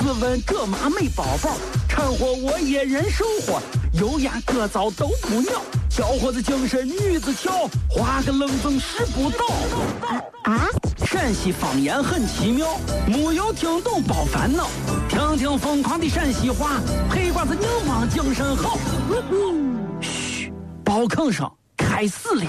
自问这妈没宝宝，掺和我也人生活，油盐各糟都不尿，小伙子精神女子俏，画个愣风使不倒。啊！陕西方言很奇妙，没有听懂别烦恼，听听疯狂的陕西话，黑瓜子硬邦精神好。嘘，包坑声开始了。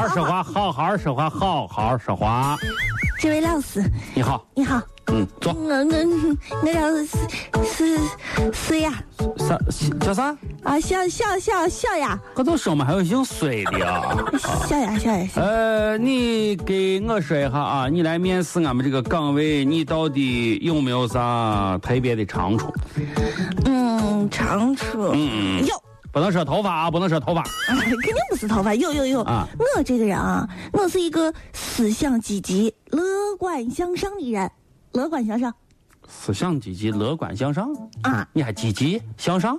好好说话，好好说话。好好说话这位老师，你好，你好，嗯，坐。我我我叫是是是呀。啥叫啥？啊，小小小小呀。我都说嘛，还有姓孙的啊。小呀小呀。呃，你给我说一下啊，你来面试俺们这个岗位，你到底有没有啥特别的长处？嗯，长处。嗯有。不能说头发啊，不能说头发，肯定不是头发。有有有啊！我这个人啊，我是一个思想积极、乐观向上的人。乐观向上，思想积极、乐观向上啊！你还积极向上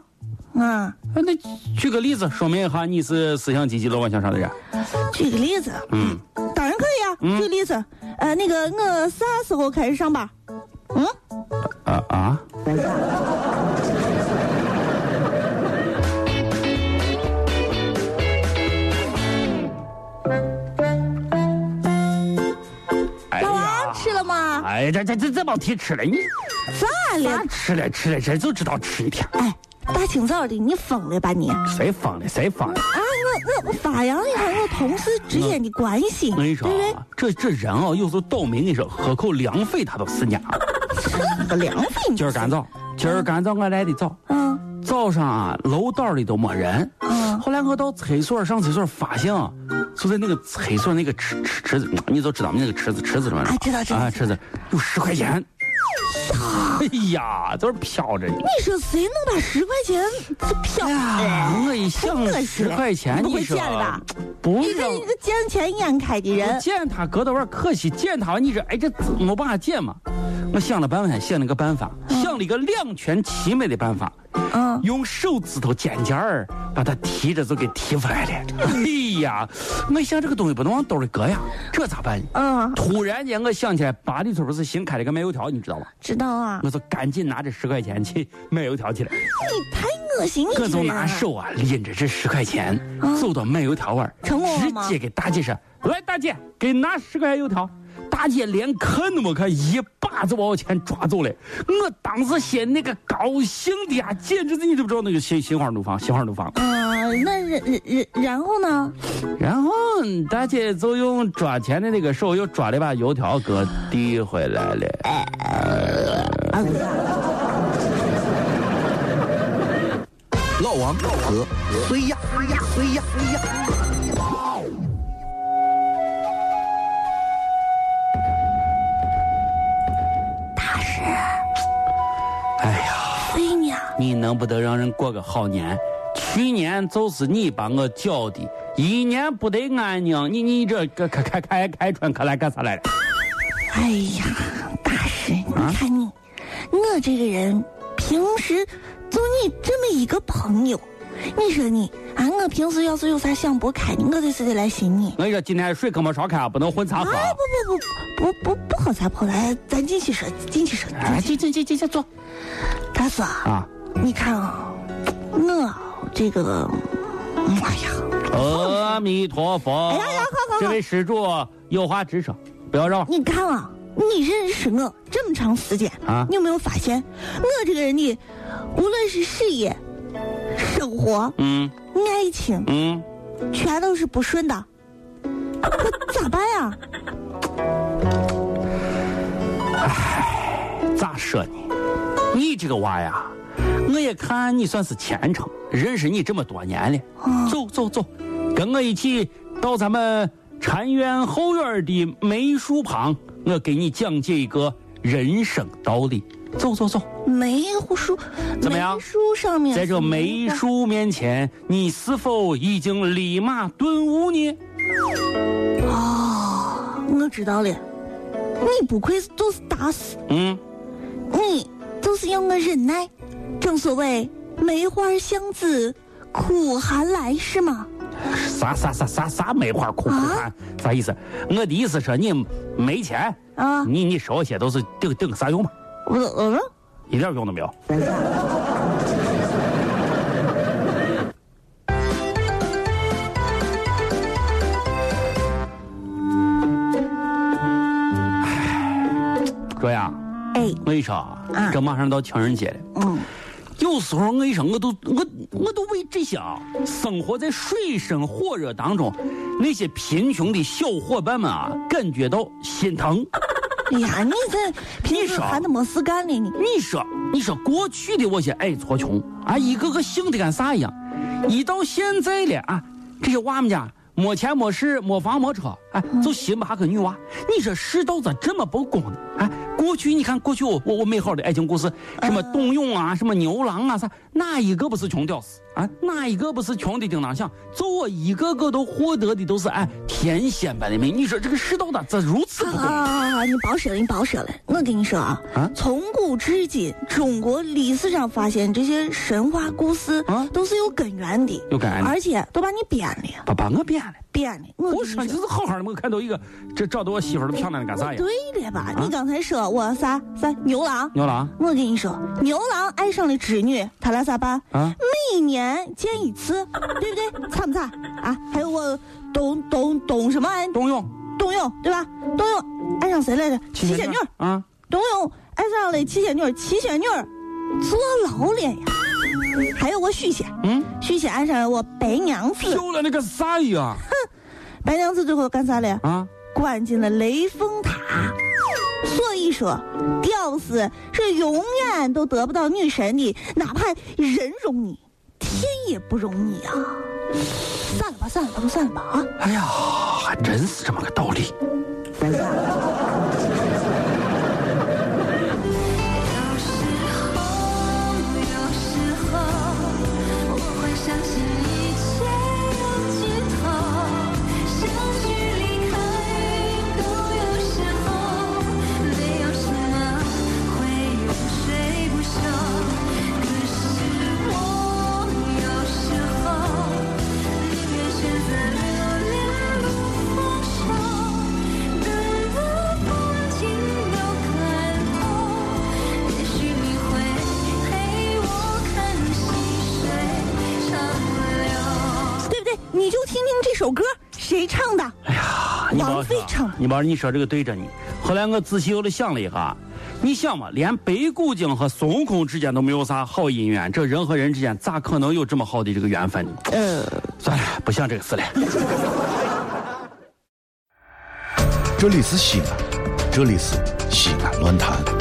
啊？那举个例子说明一下，你是思想积极、乐观向上的人。举个例子，嗯，当然可以啊。举个例子，呃，那个我啥时候开始上班？嗯？啊啊？哎，这这这这帮提吃了你咋了？吃了吃了，这就知道吃一天。哎，大清早的，你疯了吧你？谁疯了？谁疯了？啊，我我我发扬一下我同事之间的关系。我跟你说啊，这这人啊，有时候倒霉。你说喝口凉水他都死娘。喝凉水？今儿干燥，今儿干燥我来的早。嗯。早上啊，楼道里都没人。嗯。后来我到厕所上厕所，发现就在那个厕所那个池池池子，你都知道那个池子池子里面。啊，知道知道。啊，池子有十块钱。哎呀，都是飘着呢。你说谁能把十块钱这飘？我一想十块钱，你说不？你这一个见钱眼开的人，捡他搁到玩可惜，捡他你说哎这没办法捡嘛。我想了半天，想了个办法，想了一个两全其美的办法。嗯，用手指头尖尖儿把它提着就给提出来了。哎呀，我想这个东西不能往兜里搁呀，这咋办？嗯，突然间我想起来，八里村不是新开了个卖油条，你知道吗？知道啊。我就赶紧拿着十块钱去卖油条去了。你太恶心了！我就拿手啊拎着这十块钱，走到卖油条碗，直接给大姐说：“来，大姐，给拿十块钱油条。”大姐连看都没看，一把就把我钱抓走了。我当时心那个高兴的呀，简直是你知不知道那个心心花怒放，心花怒放。嗯，那然然然后呢？然后大姐就用抓钱的那个手又抓了一把油条给我递回来了。老王和谁呀？谁呀？谁呀？谁呀？你能不得让人过个好年？去年就是你把我搅的，一年不得安宁。你你这开开开开春可来干啥来了？哎呀，大师，你看你，我这个人平时就你这么一个朋友，你说你啊，我平时要是有啥想不开的，我得是得来寻你。我说今天水可没烧开，不能混茶喝。不不不不不不喝茶不喝，咱进去说，进去说。进进进进进坐。大师啊。你看啊，我这个，哎呀，阿弥陀佛。哎呀呀，好好好，这位施主有话直说，不要绕。你看啊，你认识我这么长时间啊你有没有发现，我这个人的无论是事业、生活、嗯爱情，嗯，全都是不顺的，我咋办呀？咋说呢？你这个娃呀，我也看你算是虔诚，认识你这么多年了。哦走走走，跟我一起到咱们禅院后院的梅树旁，我给你讲解一个人生道理。走走走，梅树怎么样梅树上面在这梅树面前，你是否已经立马顿悟呢？哦，我知道了，你不愧就是大师，嗯，你就是要我忍耐。正所谓梅花香自苦寒来，是吗？啥啥啥啥啥梅花苦苦寒，啥意思？我的意思说你没钱，啊，你你说些都是顶顶个啥用嘛？我嗯，一点用都没有。这样，哎，我跟你说啊啊，这马上到情人节了。嗯，有时候我跟你说，我都我我都为这些啊，生活在水深火热当中那些贫穷的小伙伴们啊，感觉到心疼。哎呀，你这平时说还得没事干呢，你你说，你说过去的我些矮矬穷啊，一个个幸的跟啥一样，一到现在了啊，这些娃们家没钱没势没房没车，哎，就寻吧个女娃。你说世道咋这么不公呢？哎，过去你看过去我我我美好的爱情故事，什么董永啊，什么牛郎啊啥，哪一个不是穷屌丝啊？哪一个不是穷的叮当响？就我一个个都获得的都是哎天仙般的美。你说这个世道咋咋如此不公？啊，你别说了，你别说了。我跟你说啊，啊从古至今，中国历史上发现这些神话故事啊都是有根源的，有根源的而且都把你编了，把把我编了。编了。我说你说，说就是好好的，我看到一个，这找到我媳妇儿都漂亮的干啥呀？对了吧？你刚才说我啥啥牛郎，牛郎我跟你说，牛郎爱上了织女，他俩咋办？啊，每年见一次，对不对？惨不惨啊？还有我董董董什么？董永董永对吧？董永爱上谁来着？七仙女。啊，董永爱上了七仙女，七仙女坐牢了呀。还有我许仙，嗯，许仙爱上了我白娘子，漂亮那个啥一样白娘子最后干啥了？啊？关进了雷峰塔。所以说，屌丝是永远都得不到女神的，哪怕人容你，天也不容你啊！散了吧，散了吧，都散了吧啊！哎呀，还真是这么个道理。首歌，谁唱的？哎呀，你王菲唱的，你把你说这个对着你。后来我仔细又的想了一下，你想嘛，连白骨精和孙悟空之间都没有啥好姻缘，这人和人之间咋可能有这么好的这个缘分呢？呃，算了，不想这个事了。这里是西安，这里是西安论坛。